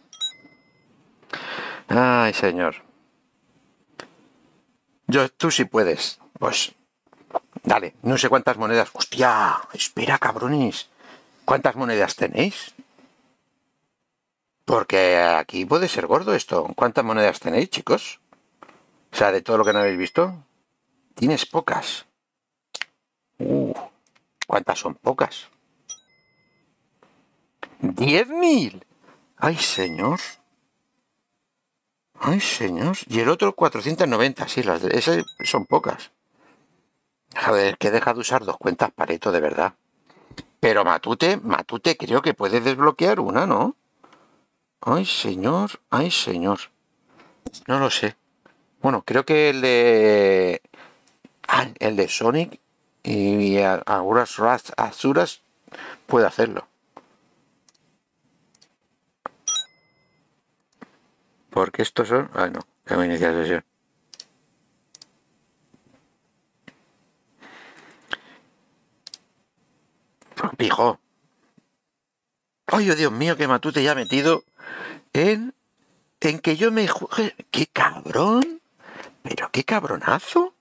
Ay, señor. Yo, tú sí puedes. Pues Dale, no sé cuántas monedas. Hostia, espera, cabrones. ¿Cuántas monedas tenéis? Porque aquí puede ser gordo esto. ¿Cuántas monedas tenéis, chicos? O sea, de todo lo que no habéis visto. Tienes pocas. Uh, ¿Cuántas son pocas? ¡Diez mil! ¡Ay, señor! ¡Ay, señor! Y el otro 490, sí, las de, esas son pocas. Joder, que deja de usar dos cuentas Pareto, de verdad. Pero Matute, Matute creo que puede desbloquear una, ¿no? Ay, señor, ay, señor. No lo sé. Bueno, creo que el de... Ah, el de Sonic y algunas Azuras puede hacerlo. Porque estos son... Ah, no, tengo iniciar sesión. Pijo. Ay, oh, Dios mío, que Matute ya ha metido en, en que yo me juegue. ¡Qué cabrón! ¿Pero qué cabronazo?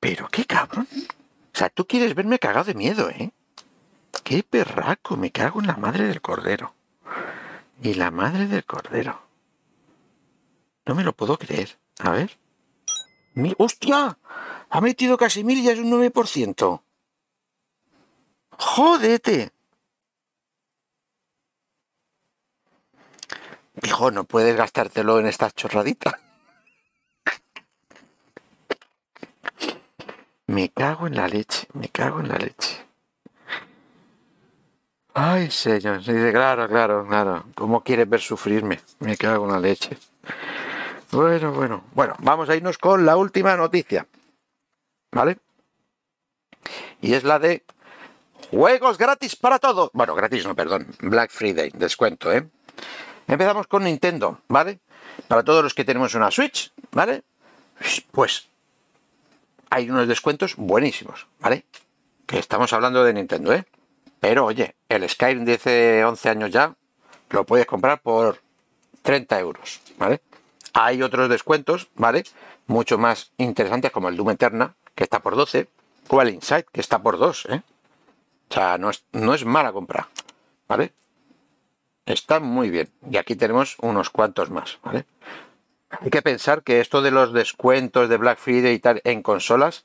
¿Pero qué cabrón? O sea, tú quieres verme cagado de miedo, ¿eh? ¡Qué perraco! Me cago en la madre del cordero. Y la madre del cordero. No me lo puedo creer. A ver. Mi... ¡Hostia! Ha metido casi mil y es un 9%. ¡Jódete! Hijo, no puedes gastártelo en estas chorraditas. Me cago en la leche, me cago en la leche. Ay, señor, dice, claro, claro, claro. ¿Cómo quieres ver sufrirme? Me cago en la leche. Bueno, bueno, bueno, vamos a irnos con la última noticia. ¿Vale? Y es la de juegos gratis para todos. Bueno, gratis no, perdón. Black Friday, descuento, ¿eh? Empezamos con Nintendo, ¿vale? Para todos los que tenemos una Switch, ¿vale? Pues hay unos descuentos buenísimos, ¿vale? Que estamos hablando de Nintendo, ¿eh? Pero oye, el Skyrim de hace 11 años ya lo puedes comprar por 30 euros, ¿vale? Hay otros descuentos, ¿vale? Mucho más interesantes como el Doom Eterna, que está por 12, o el Insight, que está por 2, ¿eh? O sea, no es, no es mala compra, ¿vale? Está muy bien. Y aquí tenemos unos cuantos más, ¿vale? Hay que pensar que esto de los descuentos de Black Friday y tal en consolas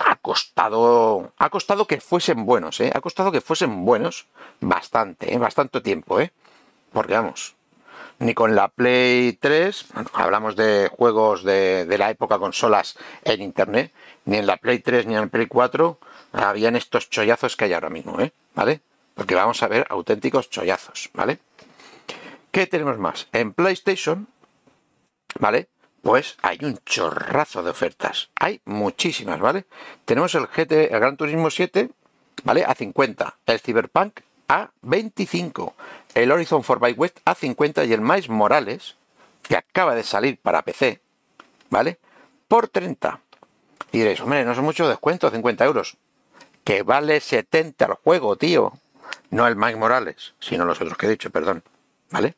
ha costado ha costado que fuesen buenos, ¿eh? Ha costado que fuesen buenos bastante, ¿eh? bastante tiempo, ¿eh? Porque vamos, ni con la Play 3, hablamos de juegos de, de, la época consolas en internet, ni en la Play 3 ni en la Play 4 habían estos chollazos que hay ahora mismo, ¿eh? ¿Vale? Porque vamos a ver auténticos chollazos, ¿vale? ¿Qué tenemos más? En PlayStation, ¿vale? Pues hay un chorrazo de ofertas. Hay muchísimas, ¿vale? Tenemos el GT, el Gran Turismo 7, ¿vale? A 50. El Cyberpunk a 25. El Horizon 4 West a 50 y el Miles Morales, que acaba de salir para PC, ¿vale? Por 30. Y diréis, hombre, no son mucho descuento, 50 euros. Que vale 70 el juego, tío. No el Miles Morales, sino los otros que he dicho, perdón. ¿Vale?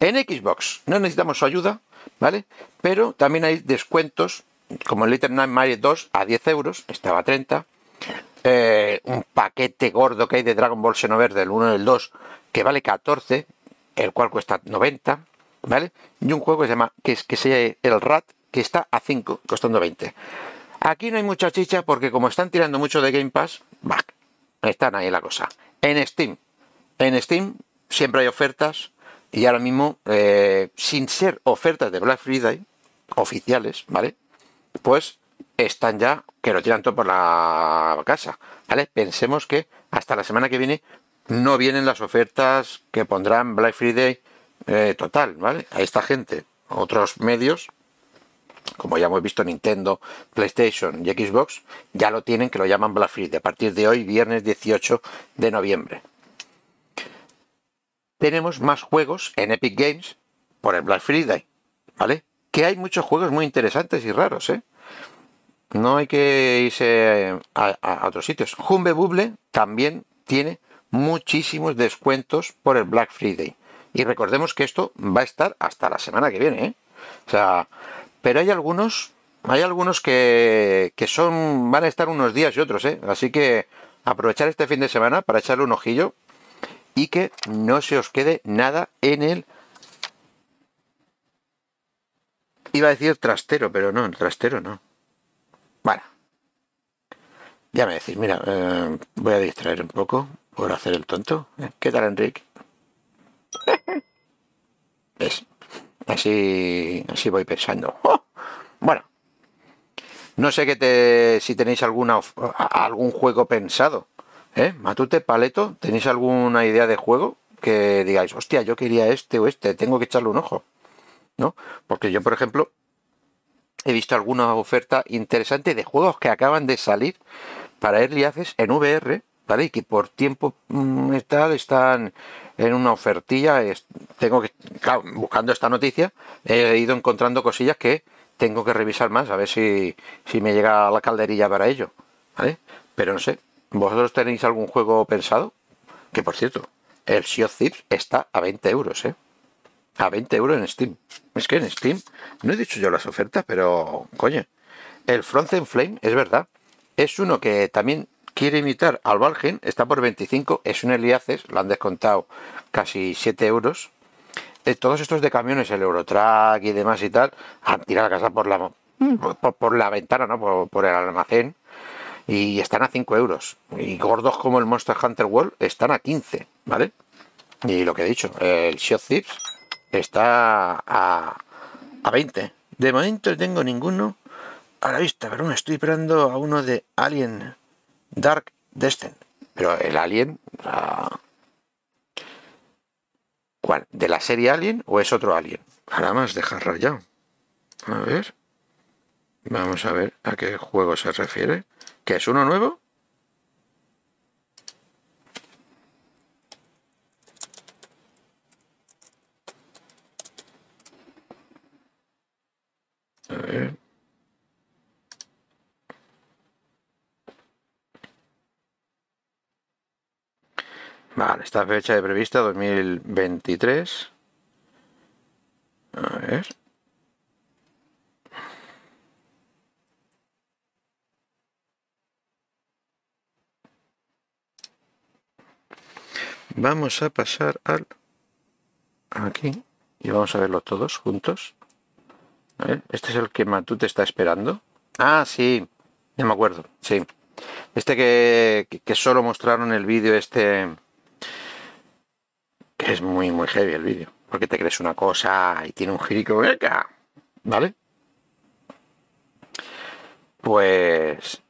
En Xbox no necesitamos su ayuda, ¿vale? Pero también hay descuentos, como el Little Nightmares 2 a 10 euros, estaba a 30. Eh, un paquete gordo que hay de Dragon Ball Xenoverse del 1 y del 2 que vale 14, el cual cuesta 90, ¿vale? Y un juego que se llama, que es que se el RAT, que está a 5, costando 20. Aquí no hay mucha chicha porque como están tirando mucho de Game Pass, están ahí la cosa. En Steam, en Steam siempre hay ofertas, y ahora mismo, eh, sin ser ofertas de Black Friday oficiales, ¿vale? Pues están ya que lo tiran todo por la casa, ¿vale? Pensemos que hasta la semana que viene no vienen las ofertas que pondrán Black Friday eh, total, ¿vale? A esta gente, otros medios, como ya hemos visto Nintendo, PlayStation y Xbox, ya lo tienen que lo llaman Black Friday a partir de hoy, viernes 18 de noviembre tenemos más juegos en Epic Games por el Black Friday, ¿vale? Que hay muchos juegos muy interesantes y raros, ¿eh? No hay que irse a, otros sitios. Humble Bubble también tiene muchísimos descuentos por el Black Friday. Y recordemos que esto va a estar hasta la semana que viene, ¿eh? O sea, pero hay algunos hay algunos que, que son van a estar unos días y otros, ¿eh? Así que aprovechar este fin de semana para echarle un ojillo y que no se os quede nada en el... Iba a decir trastero, pero no, el trastero no. Bueno, ya me decís, mira, eh, voy a distraer un poco por hacer el tonto. ¿eh? ¿Qué tal, Enrique? ¿Ves? Así, así voy pensando. ¡Oh! Bueno, no sé que te, si tenéis alguna, algún juego pensado. ¿Eh? Matute, Paleto, ¿tenéis alguna idea de juego que digáis, hostia, yo quería este o este, tengo que echarle un ojo? ¿No? Porque yo, por ejemplo, he visto alguna oferta interesante de juegos que acaban de salir para Early Access en VR, ¿vale? Y que por tiempo mm, tal están en una ofertilla. tengo que, buscando esta noticia, he ido encontrando cosillas que tengo que revisar más, a ver si, si me llega la calderilla para ello, ¿vale? Pero no sé, ¿vosotros tenéis algún juego pensado? Que por cierto, el Sea of Thieves está a 20 euros, ¿eh? A 20 euros en Steam. Es que en Steam, no he dicho yo las ofertas, pero, coño, el Frozen Flame, es verdad, es uno que también quiere imitar al Valheim, está por 25, es un Eliaces, lo han descontado casi 7 euros. Eh, todos estos de camiones, el Eurotrack y demás y tal, han tirado la casa por la, por, la ventana, ¿no? Por, el almacén. Y están a 5 euros. Y gordos como el Monster Hunter World están a 15, ¿vale? Y lo que he dicho, el Shot Thieves está a, a 20. De momento no tengo ninguno a la vista, pero me estoy esperando a uno de Alien Dark Descent. Pero el Alien. ¿Cuál? ¿De la serie Alien o es otro Alien? Nada más dejar rayado. A ver. Vamos a ver a qué juego se refiere. ¿Que es uno nuevo? Vale, esta fecha de prevista 2023. A ver. Vamos a pasar al aquí y vamos a verlo todos juntos. A ver, este es el que Matute está esperando. Ah, sí, ya me acuerdo, sí. Este que, solo mostraron el vídeo este que es muy, muy heavy el vídeo. Porque te crees una cosa y tiene un girico. ¿Vale? Pues.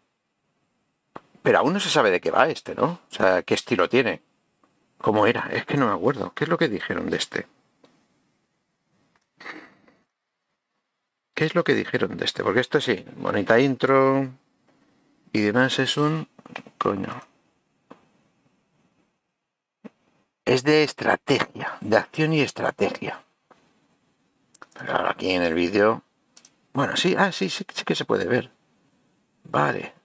Pero aún no se sabe de qué va este, ¿no? O sea, qué estilo tiene. ¿Cómo era? Es que no me acuerdo. ¿Qué es lo que dijeron de este? ¿Qué es lo que dijeron de este? Porque esto sí, bonita intro y demás es un... Coño, es de estrategia, de acción y estrategia. Pero ahora aquí en el vídeo... Bueno, sí, ah, sí, sí, sí que se puede ver. Vale. Vale,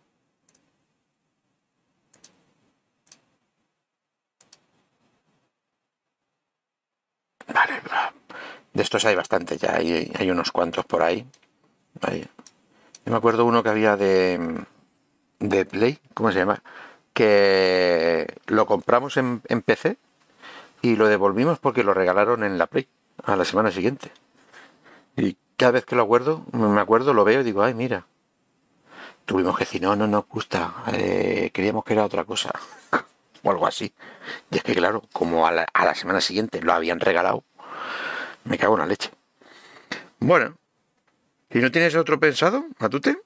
estos hay bastante ya, hay, unos cuantos por ahí. Yo me acuerdo uno que había de, de Play, ¿cómo se llama? Que lo compramos en, en PC y lo devolvimos porque lo regalaron en la Play a la semana siguiente. Y cada vez que lo acuerdo, me acuerdo, lo veo y digo, ay, mira. Tuvimos que decir, no, no nos gusta, eh, queríamos que era otra cosa. o algo así. Y es que, claro, como a la, a la semana siguiente lo habían regalado, me cago en la leche. Bueno, ¿y no tienes otro pensado, Matute?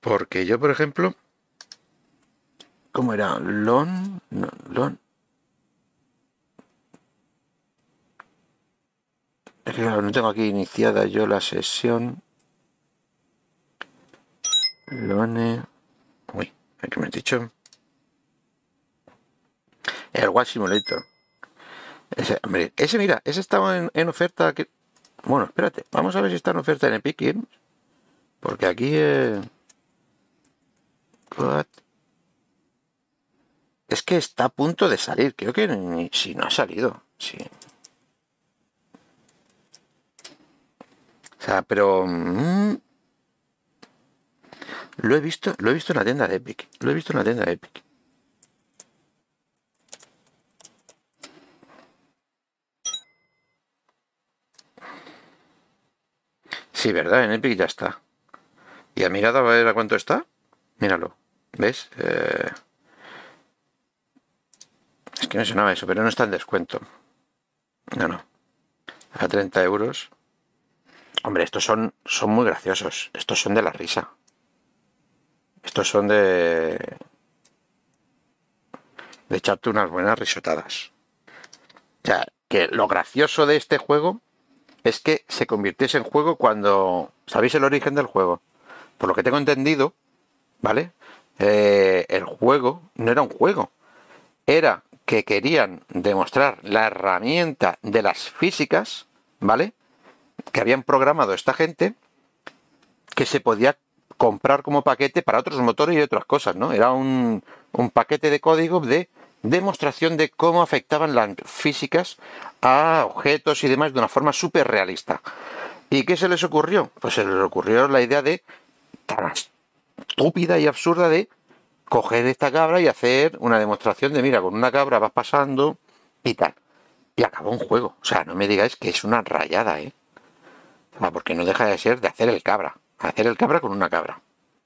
Porque yo, por ejemplo, ¿Cómo era? Lon. No, lon. Es que no tengo aquí iniciada yo la sesión. Lone. Uy, ¿qué me he dicho? El Watch Simulator. Ese, mira, ese estaba en, oferta. Que... Bueno, espérate, vamos a ver si está en oferta en Epic Games. Porque aquí. Es que está a punto de salir. Creo que si no ha salido. Sí. O sea, pero... mm, lo he visto, lo he visto en la tienda de Epic. Lo he visto en la tienda de Epic. Sí, ¿verdad? En Epic ya está. ¿Y ha mirado a ver a cuánto está? Míralo. ¿Ves? Eh, Es que no sonaba eso, pero no está en descuento. No, no. A 30 euros. Hombre, estos son, son muy graciosos. Estos son de la risa. Estos son de... De echarte unas buenas risotadas. O que lo gracioso de este juego es que se convirtiese en juego cuando... ¿Sabéis el origen del juego? Por lo que tengo entendido, ¿vale? Eh, el juego no era un juego. Era que querían demostrar la herramienta de las físicas, ¿vale? Que habían programado esta gente que se podía comprar como paquete para otros motores y otras cosas, ¿no? Era un, un paquete de código de demostración de cómo afectaban las físicas a objetos y demás de una forma súper realista. ¿Y qué se les ocurrió? Pues se les ocurrió la idea de tan estúpida y absurda de coger esta cabra y hacer una demostración de, mira, con una cabra vas pasando y tal. Y acabó un juego. O sea, no me digáis que es una rayada, ¿eh? Porque no deja de ser de hacer el cabra. Hacer el cabra con una cabra.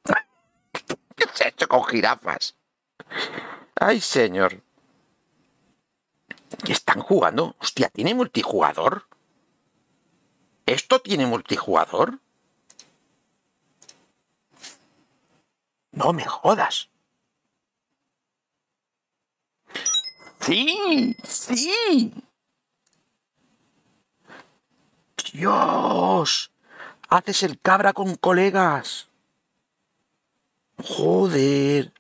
¿Qué se ha hecho con jirafas? Ay, señor. ¿Qué están jugando? Hostia, ¿tiene multijugador? ¿Esto tiene multijugador? No me jodas. Sí, sí. Dios. Haces el cabra con colegas. Joder.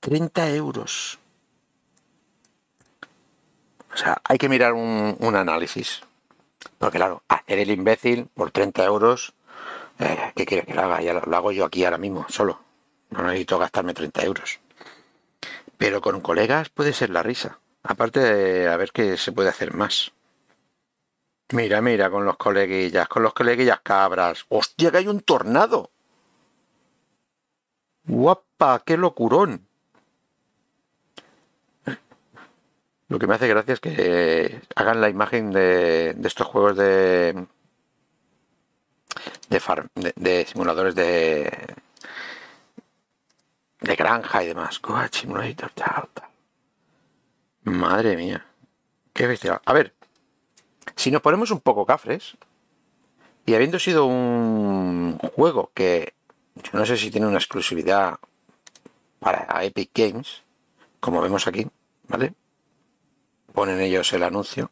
30 euros. O sea, hay que mirar un, un análisis. Porque claro, hacer el imbécil por 30 euros, eh, ¿qué quiere que lo haga? Ya lo, lo hago yo aquí ahora mismo, solo. No necesito gastarme 30 euros. Pero con colegas puede ser la risa. Aparte de a ver qué se puede hacer más. Mira, mira, con los coleguillas, con los coleguillas cabras. ¡Hostia, que hay un tornado! ¡Guapa! ¡Qué locurón! Lo que me hace gracia es que hagan la imagen de, estos juegos de, de, farm- de, simuladores de, de granja y demás. Madre mía. Qué bestia. A ver, si nos ponemos un poco cafres, y habiendo sido un juego que yo no sé si tiene una exclusividad para Epic Games, como vemos aquí, ¿vale? Ponen ellos el anuncio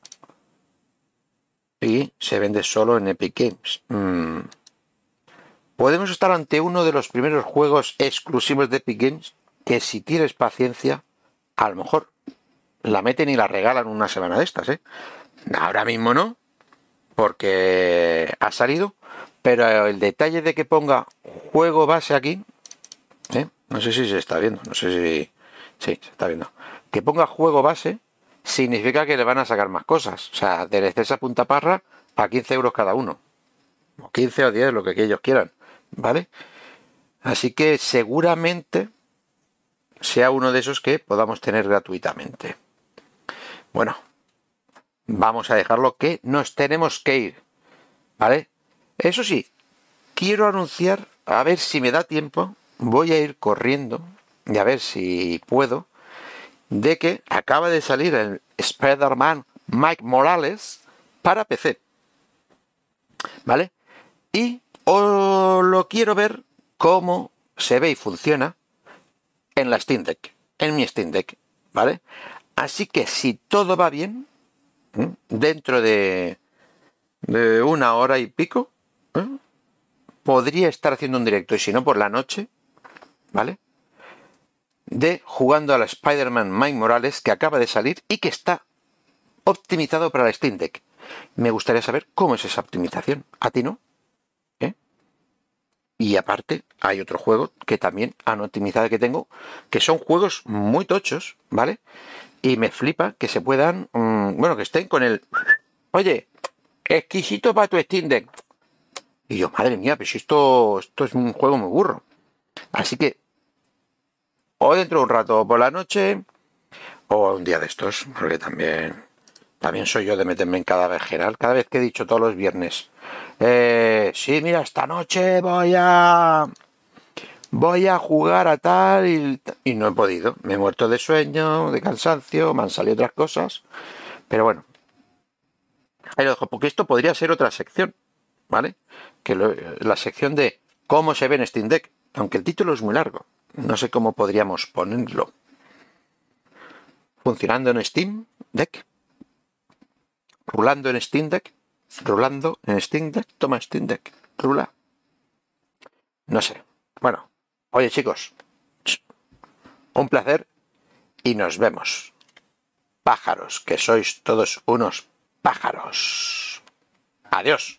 y se vende solo en Epic Games. Mm. Podemos estar ante uno de los primeros juegos exclusivos de Epic Games que si tienes paciencia, a lo mejor la meten y la regalan una semana de estas, ¿eh? Ahora mismo no, porque ha salido, pero el detalle de que ponga juego base aquí, ¿eh? no sé si se está viendo, no sé si... Se está viendo. Que ponga juego base significa que le van a sacar más cosas. O sea, de esa punta parra a 15 euros cada uno. O 15 o 10, lo que ellos quieran. ¿Vale? Así que seguramente sea uno de esos que podamos tener gratuitamente. Bueno, vamos a dejarlo que nos tenemos que ir. ¿Vale? Eso sí, quiero anunciar, a ver si me da tiempo, voy a ir corriendo y a ver si puedo, de que acaba de salir el Spider-Man Mike Morales para PC. ¿Vale? Y os lo quiero ver cómo se ve y funciona en la Steam Deck, en mi Steam Deck, ¿vale? Así que si todo va bien, dentro de, de una hora y pico, podría estar haciendo un directo, y si no por la noche, ¿vale? De jugando a la Spider-Man Mike Morales que acaba de salir y que está optimizado para la Steam Deck. Me gustaría saber cómo es esa optimización. ¿A ti no? ¿Eh? Y aparte, hay otro juego que también han optimizado que tengo, que son juegos muy tochos, ¿vale? Y me flipa que se puedan, mmm, bueno, que estén con el, oye, exquisito para tu Steam Deck. Y yo, madre mía, pues esto, esto es un juego muy burro. Así que, o dentro de un rato por la noche, o un día de estos, porque también, también soy yo de meterme en cada general. Cada vez que he dicho todos los viernes, eh, sí, mira, esta noche voy a voy a jugar a tal y, no he podido. Me he muerto de sueño, de cansancio, me han salido otras cosas. Pero bueno, ahí lo dejo, porque esto podría ser otra sección, ¿vale? Que la sección de cómo se ve en Steam Deck, aunque el título es muy largo. No sé cómo podríamos ponerlo. Funcionando en Steam Deck. Rulando en Steam Deck. Rulando en Steam Deck. Toma Steam Deck. Rula. No sé. Bueno, Oye chicos, un placer y nos vemos. Pájaros, que sois todos unos pájaros. Adiós.